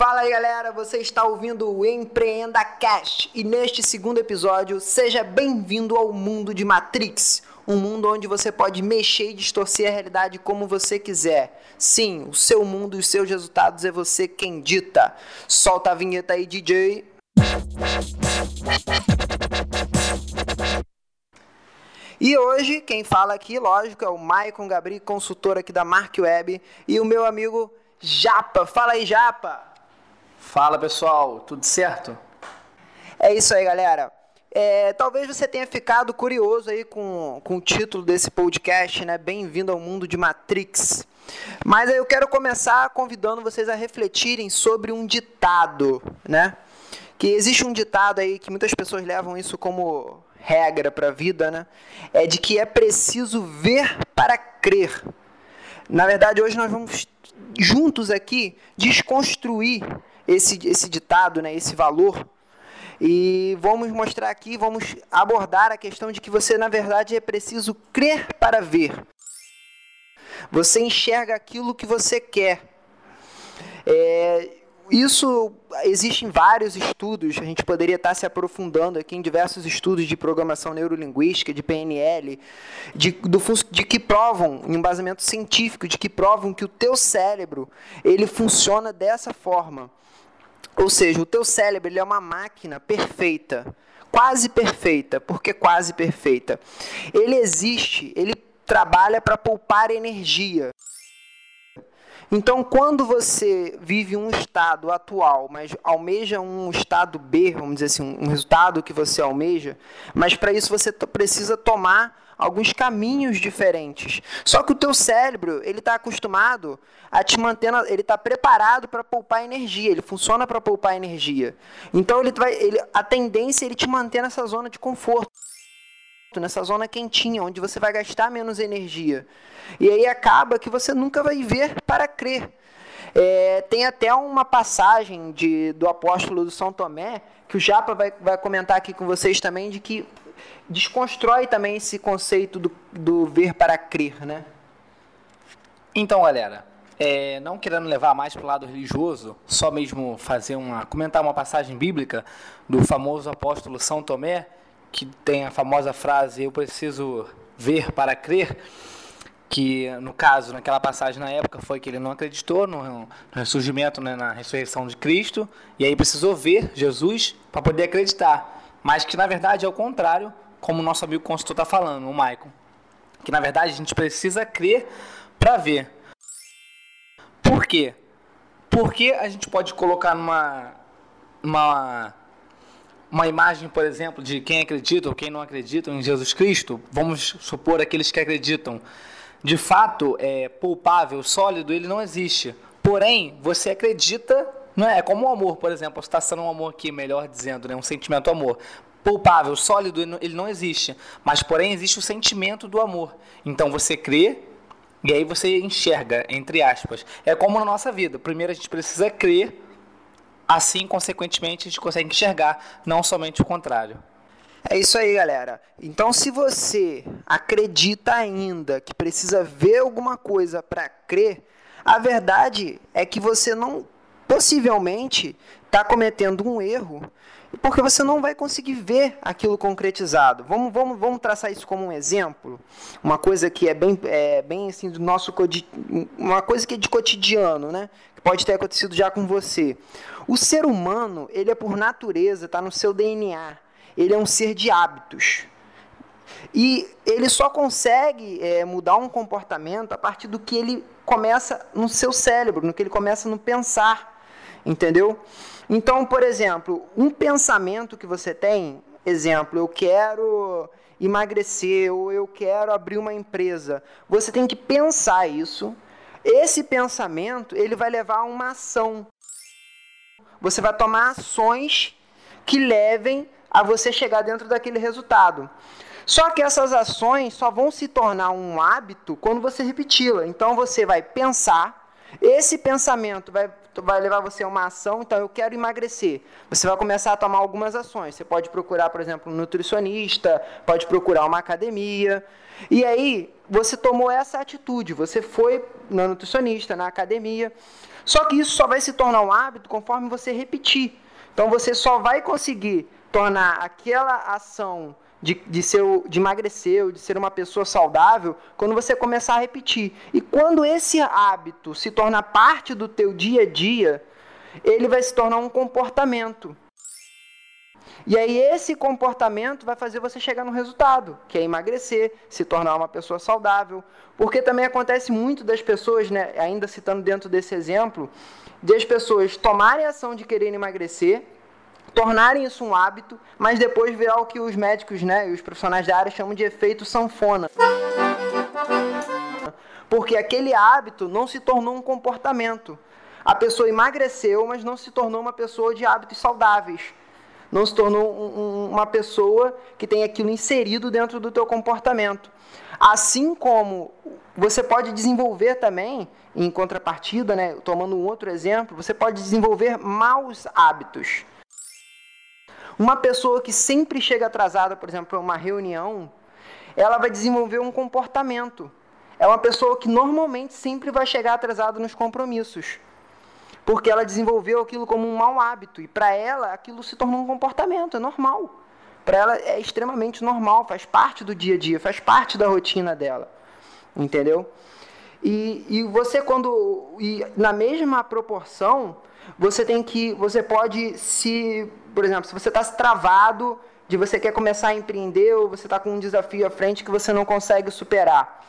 Fala aí galera, você está ouvindo o Empreenda Cast e neste segundo episódio, seja bem-vindo ao mundo de Matrix, um mundo onde você pode mexer e distorcer a realidade como você quiser. Sim, o seu mundo e os seus resultados é você quem dita. Solta a vinheta aí, DJ. E hoje, quem fala aqui, lógico, é o Maicon Gabri, consultor aqui da Mark Web, e o meu amigo Japa. Fala aí, Japa! Fala pessoal, tudo certo? É isso aí, galera. É, talvez você tenha ficado curioso aí com, com o título desse podcast, né? Bem-vindo ao mundo de Matrix. Mas eu quero começar convidando vocês a refletirem sobre um ditado, né? Que existe um ditado aí que muitas pessoas levam isso como regra para a vida, né? É de que é preciso ver para crer. Na verdade, hoje nós vamos juntos aqui desconstruir esse, esse ditado, né? Esse valor. E vamos mostrar aqui, vamos abordar a questão de que você, na verdade, é preciso crer para ver. Você enxerga aquilo que você quer. É, isso existe em vários estudos, a gente poderia estar se aprofundando aqui em diversos estudos de programação neurolinguística, de PNL, de, do, de que provam, em embasamento científico, de que provam que o teu cérebro ele funciona dessa forma. Ou seja, o teu cérebro ele é uma máquina perfeita, quase perfeita. Por que quase perfeita? Ele existe, ele trabalha para poupar energia. Então, quando você vive um estado atual, mas almeja um estado B, vamos dizer assim, um resultado que você almeja, mas para isso você precisa tomar alguns caminhos diferentes. Só que o teu cérebro, ele está acostumado a te manter, ele está preparado para poupar energia, ele funciona para poupar energia. Então ele vai, ele, a tendência é ele te manter nessa zona de conforto nessa zona quentinha, onde você vai gastar menos energia. E aí acaba que você nunca vai ver para crer. É, tem até uma passagem de, do apóstolo do São Tomé, que o Japa vai, vai comentar aqui com vocês também, de que desconstrói também esse conceito do, do ver para crer, né? Então, galera, é, não querendo levar mais para o lado religioso, só mesmo fazer uma comentar uma passagem bíblica do famoso apóstolo São Tomé, que tem a famosa frase eu preciso ver para crer, que no caso, naquela passagem na época, foi que ele não acreditou no, no ressurgimento, né, na ressurreição de Cristo, e aí precisou ver Jesus para poder acreditar. Mas que na verdade é o contrário, como o nosso amigo consultor está falando, o Maicon. Que na verdade a gente precisa crer para ver. Por quê? Porque a gente pode colocar numa, numa uma imagem, por exemplo, de quem acredita ou quem não acredita em Jesus Cristo, vamos supor aqueles que acreditam, de fato, é poupável, sólido, ele não existe. Porém, você acredita, não é? é como o amor, por exemplo, está sendo um amor aqui, melhor dizendo, né? um sentimento amor. Poupável, sólido, ele não existe. Mas, porém, existe o sentimento do amor. Então, você crê e aí você enxerga, entre aspas. É como na nossa vida. Primeiro, a gente precisa crer Assim, consequentemente, a gente consegue enxergar, não somente o contrário. É isso aí, galera. Então, se você acredita ainda que precisa ver alguma coisa para crer, a verdade é que você não, possivelmente, está cometendo um erro, porque você não vai conseguir ver aquilo concretizado. Vamos, vamos, vamos traçar isso como um exemplo, uma coisa que é bem, é, bem assim do nosso uma coisa que é de cotidiano, né? Que pode ter acontecido já com você. O ser humano, ele é por natureza, está no seu DNA. Ele é um ser de hábitos. E ele só consegue é, mudar um comportamento a partir do que ele começa no seu cérebro, no que ele começa no pensar. Entendeu? Então, por exemplo, um pensamento que você tem, exemplo, eu quero emagrecer ou eu quero abrir uma empresa. Você tem que pensar isso. Esse pensamento, ele vai levar a uma ação você vai tomar ações que levem a você chegar dentro daquele resultado. Só que essas ações só vão se tornar um hábito quando você repeti-la. Então você vai pensar, esse pensamento vai vai levar você a uma ação, então eu quero emagrecer. Você vai começar a tomar algumas ações. Você pode procurar, por exemplo, um nutricionista, pode procurar uma academia. E aí, você tomou essa atitude, você foi na nutricionista, na academia. Só que isso só vai se tornar um hábito conforme você repetir. Então você só vai conseguir tornar aquela ação de, de, ser, de emagrecer ou de ser uma pessoa saudável quando você começar a repetir. E quando esse hábito se torna parte do teu dia a dia, ele vai se tornar um comportamento. E aí esse comportamento vai fazer você chegar no resultado, que é emagrecer, se tornar uma pessoa saudável. Porque também acontece muito das pessoas, né, ainda citando dentro desse exemplo, de as pessoas tomarem ação de querer emagrecer, tornarem isso um hábito, mas depois virar o que os médicos né, e os profissionais da área chamam de efeito sanfona. Porque aquele hábito não se tornou um comportamento. A pessoa emagreceu, mas não se tornou uma pessoa de hábitos saudáveis. Não se tornou um, um, uma pessoa que tem aquilo inserido dentro do teu comportamento. Assim como você pode desenvolver também, em contrapartida, né, tomando um outro exemplo, você pode desenvolver maus hábitos. Uma pessoa que sempre chega atrasada, por exemplo, para uma reunião, ela vai desenvolver um comportamento. É uma pessoa que normalmente sempre vai chegar atrasada nos compromissos. Porque ela desenvolveu aquilo como um mau hábito. E para ela, aquilo se tornou um comportamento, é normal. Para ela é extremamente normal, faz parte do dia a dia, faz parte da rotina dela. Entendeu? E, e você, quando. E na mesma proporção, você tem que. Você pode se por exemplo, se você está travado de você quer começar a empreender ou você está com um desafio à frente que você não consegue superar,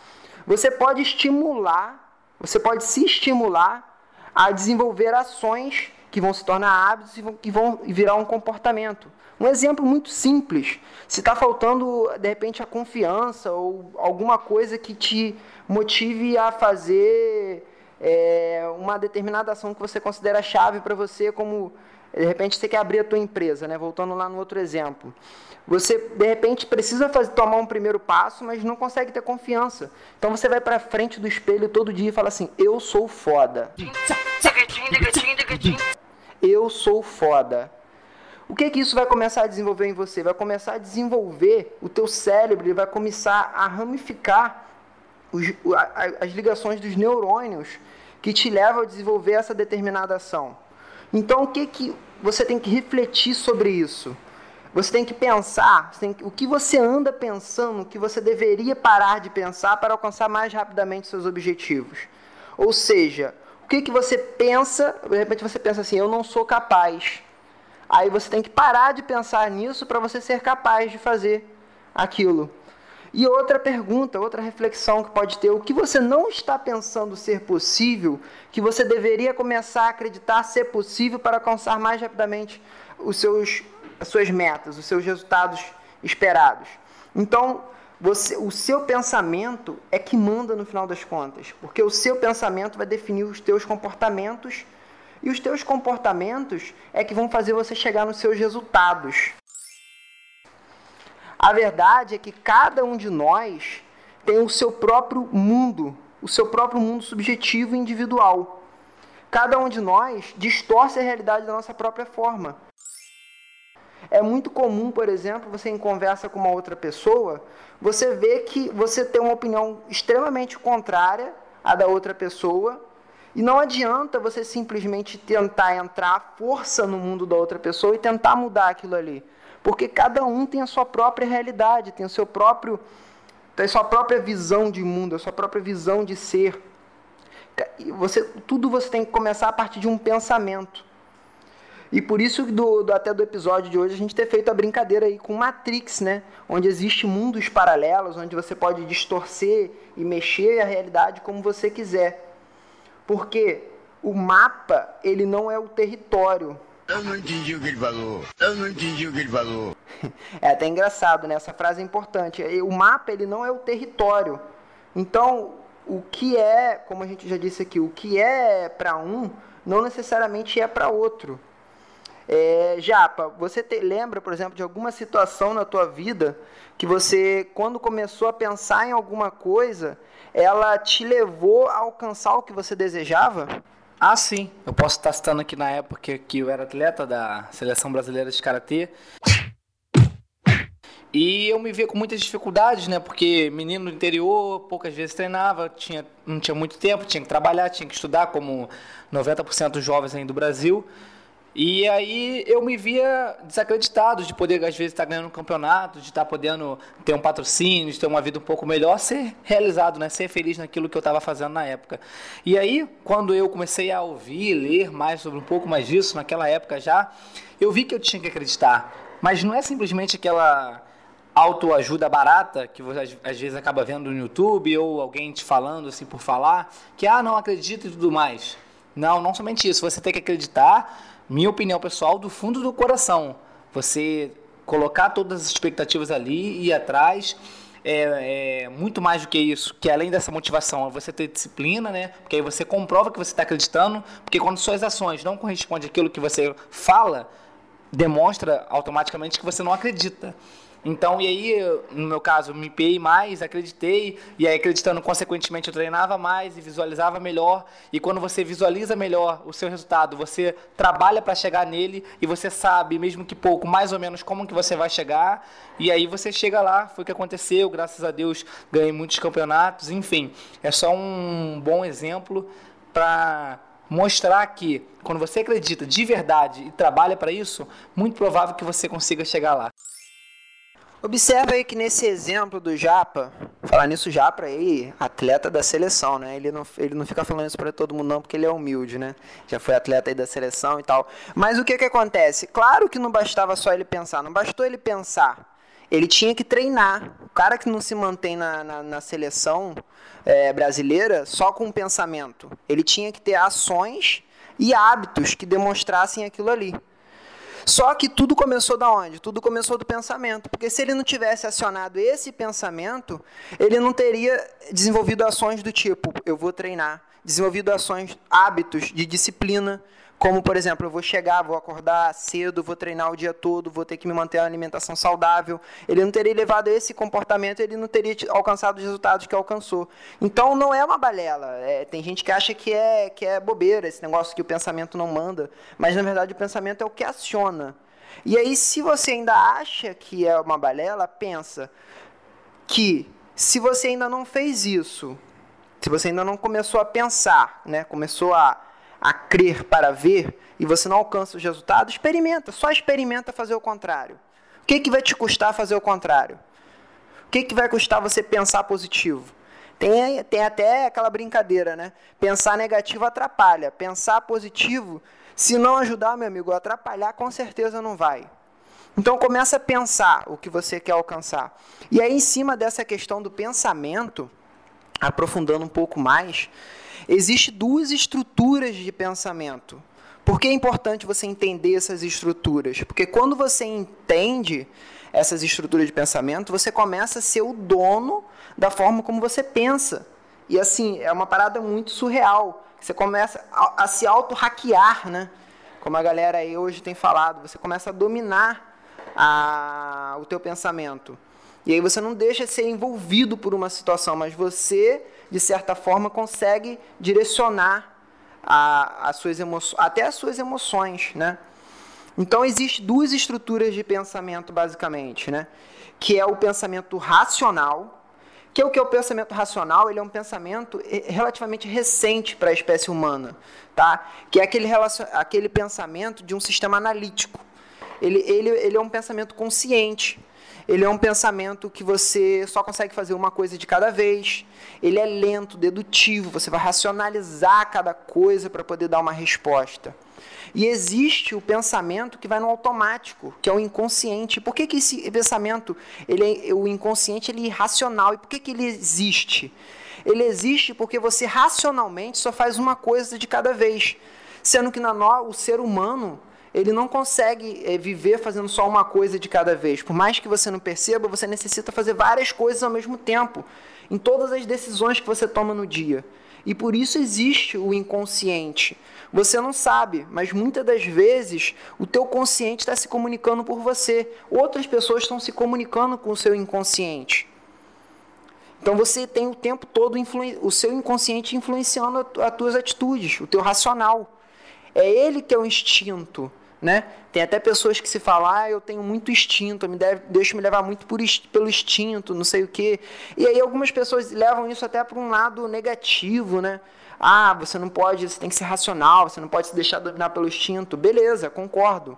você pode estimular, você pode se estimular a desenvolver ações que vão se tornar hábitos e que vão virar um comportamento. Um exemplo muito simples. Se está faltando, de repente, a confiança ou alguma coisa que te motive a fazer é, uma determinada ação que você considera chave para você, como de repente você quer abrir a tua empresa, né? Voltando lá no outro exemplo. Você de repente precisa fazer, tomar um primeiro passo, mas não consegue ter confiança. Então você vai para frente do espelho todo dia e fala assim: "Eu sou foda". Eu sou foda. O que que isso vai começar a desenvolver em você? Vai começar a desenvolver o teu cérebro, ele vai começar a ramificar os, as ligações dos neurônios que te levam a desenvolver essa determinada ação. Então, o que, que você tem que refletir sobre isso? Você tem que pensar tem que, o que você anda pensando, o que você deveria parar de pensar para alcançar mais rapidamente seus objetivos. Ou seja, o que, que você pensa, de repente você pensa assim, eu não sou capaz. Aí você tem que parar de pensar nisso para você ser capaz de fazer aquilo. E outra pergunta, outra reflexão que pode ter: o que você não está pensando ser possível, que você deveria começar a acreditar ser possível para alcançar mais rapidamente os seus, as suas metas, os seus resultados esperados? Então, você, o seu pensamento é que manda no final das contas, porque o seu pensamento vai definir os teus comportamentos e os teus comportamentos é que vão fazer você chegar nos seus resultados. A verdade é que cada um de nós tem o seu próprio mundo, o seu próprio mundo subjetivo e individual. Cada um de nós distorce a realidade da nossa própria forma. É muito comum, por exemplo, você em conversa com uma outra pessoa, você vê que você tem uma opinião extremamente contrária à da outra pessoa, e não adianta você simplesmente tentar entrar à força no mundo da outra pessoa e tentar mudar aquilo ali. Porque cada um tem a sua própria realidade, tem o seu próprio tem a sua própria visão de mundo, a sua própria visão de ser. Você, tudo você tem que começar a partir de um pensamento. E por isso, do, do, até do episódio de hoje, a gente ter feito a brincadeira aí com Matrix, né? Onde existe mundos paralelos, onde você pode distorcer e mexer a realidade como você quiser. Porque o mapa, ele não é o território, eu não entendi o que ele falou. Eu não entendi o que ele falou. É até engraçado, né? Essa frase é importante. O mapa, ele não é o território. Então, o que é, como a gente já disse aqui, o que é para um, não necessariamente é para outro. É, Japa, você te, lembra, por exemplo, de alguma situação na tua vida que você, quando começou a pensar em alguma coisa, ela te levou a alcançar o que você desejava? Ah, sim. Eu posso estar citando aqui na época que eu era atleta da Seleção Brasileira de Karatê. E eu me via com muitas dificuldades, né? Porque menino do interior, poucas vezes treinava, tinha, não tinha muito tempo, tinha que trabalhar, tinha que estudar, como 90% dos jovens aí do Brasil. E aí eu me via desacreditado de poder, às vezes, estar ganhando um campeonato, de estar podendo ter um patrocínio, de ter uma vida um pouco melhor, ser realizado, né? ser feliz naquilo que eu estava fazendo na época. E aí, quando eu comecei a ouvir, ler mais sobre um pouco mais disso, naquela época já, eu vi que eu tinha que acreditar. Mas não é simplesmente aquela autoajuda barata que você às vezes acaba vendo no YouTube ou alguém te falando assim por falar, que ah, não acredita e tudo mais. Não, não somente isso, você tem que acreditar minha opinião pessoal, do fundo do coração. Você colocar todas as expectativas ali e ir atrás. É, é, muito mais do que isso, que além dessa motivação, é você ter disciplina, né? Porque aí você comprova que você está acreditando, porque quando suas ações não correspondem àquilo que você fala, demonstra automaticamente que você não acredita. Então, e aí, no meu caso, me empenhei mais, acreditei, e aí acreditando, consequentemente, eu treinava mais e visualizava melhor. E quando você visualiza melhor o seu resultado, você trabalha para chegar nele e você sabe, mesmo que pouco, mais ou menos como que você vai chegar. E aí você chega lá, foi o que aconteceu, graças a Deus ganhei muitos campeonatos, enfim. É só um bom exemplo para mostrar que quando você acredita de verdade e trabalha para isso, muito provável que você consiga chegar lá. Observa aí que nesse exemplo do Japa, falar nisso, Japa aí, atleta da seleção, né? Ele não, ele não fica falando isso para todo mundo não, porque ele é humilde, né? Já foi atleta aí da seleção e tal. Mas o que que acontece? Claro que não bastava só ele pensar, não bastou ele pensar. Ele tinha que treinar. O cara que não se mantém na, na, na seleção é, brasileira só com pensamento. Ele tinha que ter ações e hábitos que demonstrassem aquilo ali. Só que tudo começou da onde? Tudo começou do pensamento. Porque se ele não tivesse acionado esse pensamento, ele não teria desenvolvido ações do tipo: eu vou treinar, desenvolvido ações, hábitos de disciplina, como, por exemplo, eu vou chegar, vou acordar cedo, vou treinar o dia todo, vou ter que me manter uma alimentação saudável. Ele não teria levado esse comportamento, ele não teria alcançado os resultados que alcançou. Então, não é uma balela. É, tem gente que acha que é, que é bobeira esse negócio que o pensamento não manda. Mas, na verdade, o pensamento é o que aciona. E aí, se você ainda acha que é uma balela, pensa que se você ainda não fez isso, se você ainda não começou a pensar, né, começou a a crer para ver e você não alcança os resultados, experimenta, só experimenta fazer o contrário. O que, que vai te custar fazer o contrário? O que, que vai custar você pensar positivo? Tem, tem até aquela brincadeira, né? Pensar negativo atrapalha. Pensar positivo, se não ajudar, meu amigo, atrapalhar com certeza não vai. Então começa a pensar o que você quer alcançar. E aí, em cima dessa questão do pensamento, aprofundando um pouco mais, Existem duas estruturas de pensamento. Por que é importante você entender essas estruturas? Porque quando você entende essas estruturas de pensamento, você começa a ser o dono da forma como você pensa. E assim, é uma parada muito surreal. Você começa a, a se auto-hackear, né? Como a galera aí hoje tem falado. Você começa a dominar a, o teu pensamento. E aí você não deixa de ser envolvido por uma situação, mas você de certa forma, consegue direcionar a, as suas até as suas emoções, né? Então, existem duas estruturas de pensamento, basicamente, né? Que é o pensamento racional, que é o que é o pensamento racional, ele é um pensamento eh, relativamente recente para a espécie humana, tá? Que é aquele, aquele pensamento de um sistema analítico. Ele, ele, ele é um pensamento consciente, ele é um pensamento que você só consegue fazer uma coisa de cada vez. Ele é lento, dedutivo, você vai racionalizar cada coisa para poder dar uma resposta. E existe o pensamento que vai no automático, que é o inconsciente. Por que, que esse pensamento, ele é, o inconsciente, ele é irracional? E por que, que ele existe? Ele existe porque você racionalmente só faz uma coisa de cada vez. Sendo que na, o ser humano, ele não consegue é, viver fazendo só uma coisa de cada vez. Por mais que você não perceba, você necessita fazer várias coisas ao mesmo tempo, em todas as decisões que você toma no dia. E por isso existe o inconsciente. Você não sabe, mas muitas das vezes o teu consciente está se comunicando por você. Outras pessoas estão se comunicando com o seu inconsciente. Então você tem o tempo todo o seu inconsciente influenciando as tuas atitudes, o teu racional. É ele que é o instinto, né? Tem até pessoas que se falam, ah, eu tenho muito instinto, me deve, deixo me levar muito por, pelo instinto, não sei o quê. E aí algumas pessoas levam isso até para um lado negativo, né? Ah, você não pode, você tem que ser racional, você não pode se deixar dominar pelo instinto. Beleza, concordo.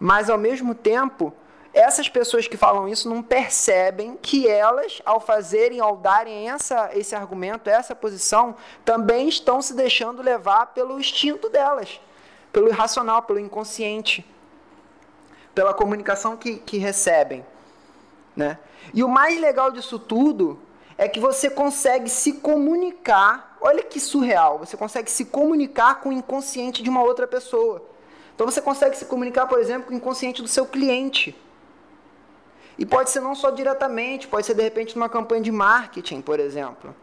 Mas ao mesmo tempo, essas pessoas que falam isso não percebem que elas, ao fazerem, ao darem essa, esse argumento, essa posição, também estão se deixando levar pelo instinto delas, pelo irracional, pelo inconsciente, pela comunicação que, que recebem. Né? E o mais legal disso tudo é que você consegue se comunicar. Olha que surreal! Você consegue se comunicar com o inconsciente de uma outra pessoa. Então você consegue se comunicar, por exemplo, com o inconsciente do seu cliente. E pode ser não só diretamente, pode ser de repente numa campanha de marketing, por exemplo.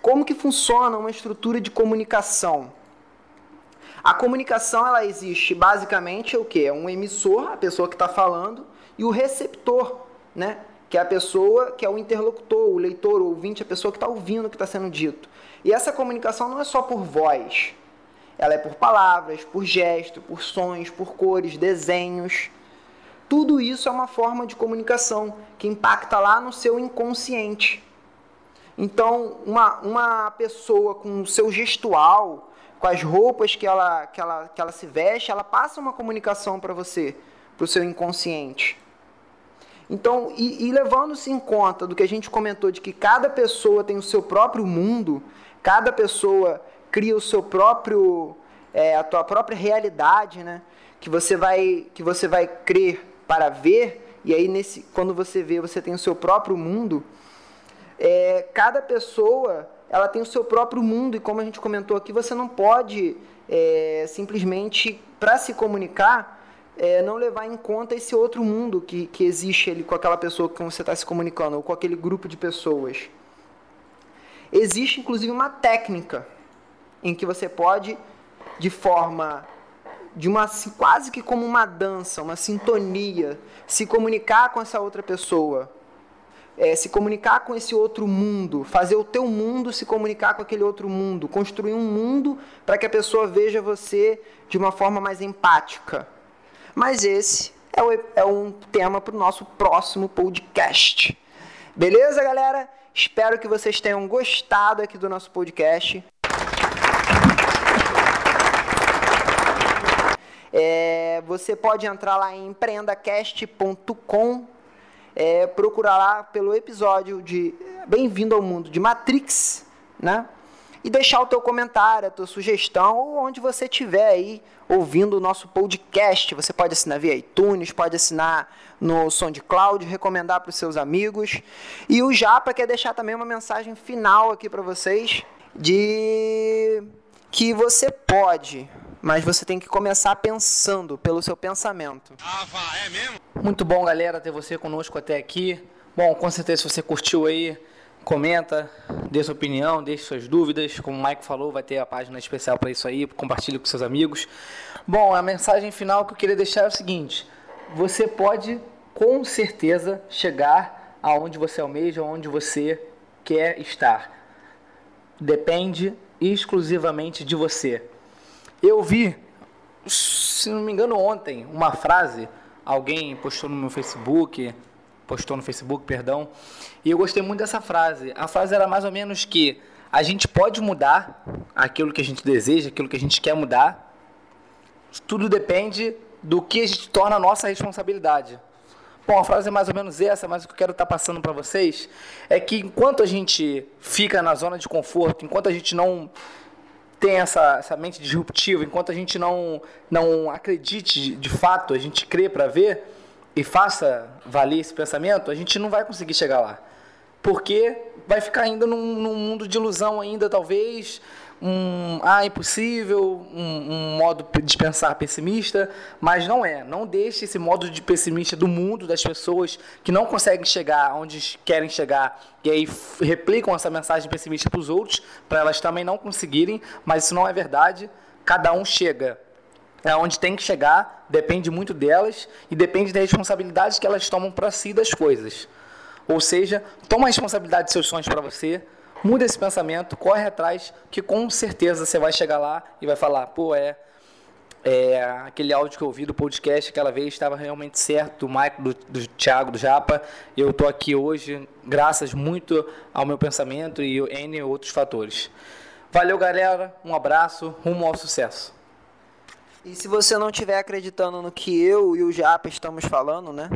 Como que funciona uma estrutura de comunicação? A comunicação ela existe basicamente o que? É um emissor, a pessoa que está falando, e o receptor, né? que é a pessoa que é o interlocutor, o leitor, o ouvinte, a pessoa que está ouvindo o que está sendo dito. E essa comunicação não é só por voz, ela é por palavras, por gesto, por sons, por cores, desenhos. Tudo isso é uma forma de comunicação que impacta lá no seu inconsciente. Então, uma, uma pessoa com o seu gestual, com as roupas que ela, que ela, que ela se veste, ela passa uma comunicação para você, para o seu inconsciente. Então, e, e levando-se em conta do que a gente comentou de que cada pessoa tem o seu próprio mundo, cada pessoa cria o seu próprio, é, a tua própria realidade, né? Que você vai, que você vai crer para ver e aí nesse, quando você vê, você tem o seu próprio mundo. É, cada pessoa ela tem o seu próprio mundo e como a gente comentou aqui, você não pode é, simplesmente para se comunicar é, não levar em conta esse outro mundo que, que existe ali com aquela pessoa com você está se comunicando, ou com aquele grupo de pessoas. Existe, inclusive, uma técnica em que você pode, de forma, de uma quase que como uma dança, uma sintonia, se comunicar com essa outra pessoa, é, se comunicar com esse outro mundo, fazer o teu mundo se comunicar com aquele outro mundo, construir um mundo para que a pessoa veja você de uma forma mais empática mas esse é, o, é um tema para o nosso próximo podcast. Beleza, galera? Espero que vocês tenham gostado aqui do nosso podcast. É, você pode entrar lá em empreendacast.com, é, procurar lá pelo episódio de Bem-vindo ao Mundo de Matrix, né? e deixar o teu comentário, a tua sugestão, ou onde você estiver aí ouvindo o nosso podcast. Você pode assinar via iTunes, pode assinar no SoundCloud, recomendar para os seus amigos. E o Japa quer deixar também uma mensagem final aqui para vocês de que você pode, mas você tem que começar pensando pelo seu pensamento. Ah, é mesmo? Muito bom, galera, ter você conosco até aqui. Bom, com certeza se você curtiu aí, comenta, dê sua opinião, deixe suas dúvidas. Como o Mike falou, vai ter a página especial para isso aí, compartilhe com seus amigos. Bom, a mensagem final que eu queria deixar é o seguinte: você pode com certeza chegar aonde você almeja, aonde você quer estar. Depende exclusivamente de você. Eu vi, se não me engano, ontem, uma frase, alguém postou no meu Facebook, postou no Facebook, perdão. E eu gostei muito dessa frase. A frase era mais ou menos que a gente pode mudar aquilo que a gente deseja, aquilo que a gente quer mudar. Tudo depende do que a gente torna a nossa responsabilidade. Bom, a frase é mais ou menos essa, mas o que eu quero estar passando para vocês é que enquanto a gente fica na zona de conforto, enquanto a gente não tem essa, essa mente disruptiva, enquanto a gente não, não acredite de fato, a gente crê para ver, e faça valer esse pensamento, a gente não vai conseguir chegar lá. Porque vai ficar ainda num, num mundo de ilusão ainda, talvez, um ah, impossível, um, um, modo de pensar pessimista, mas não é. Não deixe esse modo de pessimista do mundo, das pessoas que não conseguem chegar onde querem chegar e aí replicam essa mensagem pessimista para os outros, para elas também não conseguirem, mas isso não é verdade. Cada um chega é onde tem que chegar, depende muito delas e depende da responsabilidade que elas tomam para si das coisas. Ou seja, toma a responsabilidade dos seus sonhos para você, muda esse pensamento, corre atrás, que com certeza você vai chegar lá e vai falar, pô, é, é aquele áudio que eu ouvi do podcast aquela vez estava realmente certo, do Mike, do, do Thiago, do Japa. Eu estou aqui hoje graças muito ao meu pensamento e N outros fatores. Valeu, galera. Um abraço, rumo ao sucesso. E se você não estiver acreditando no que eu e o Japa estamos falando, né?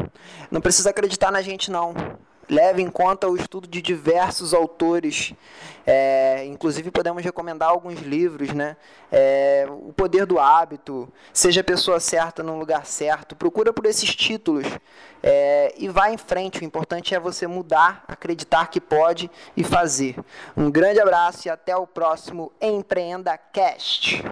Não precisa acreditar na gente, não. Leve em conta o estudo de diversos autores. É, inclusive, podemos recomendar alguns livros, né? É, o Poder do Hábito, Seja a Pessoa Certa no Lugar Certo. Procura por esses títulos é, e vá em frente. O importante é você mudar, acreditar que pode e fazer. Um grande abraço e até o próximo Empreenda Cast.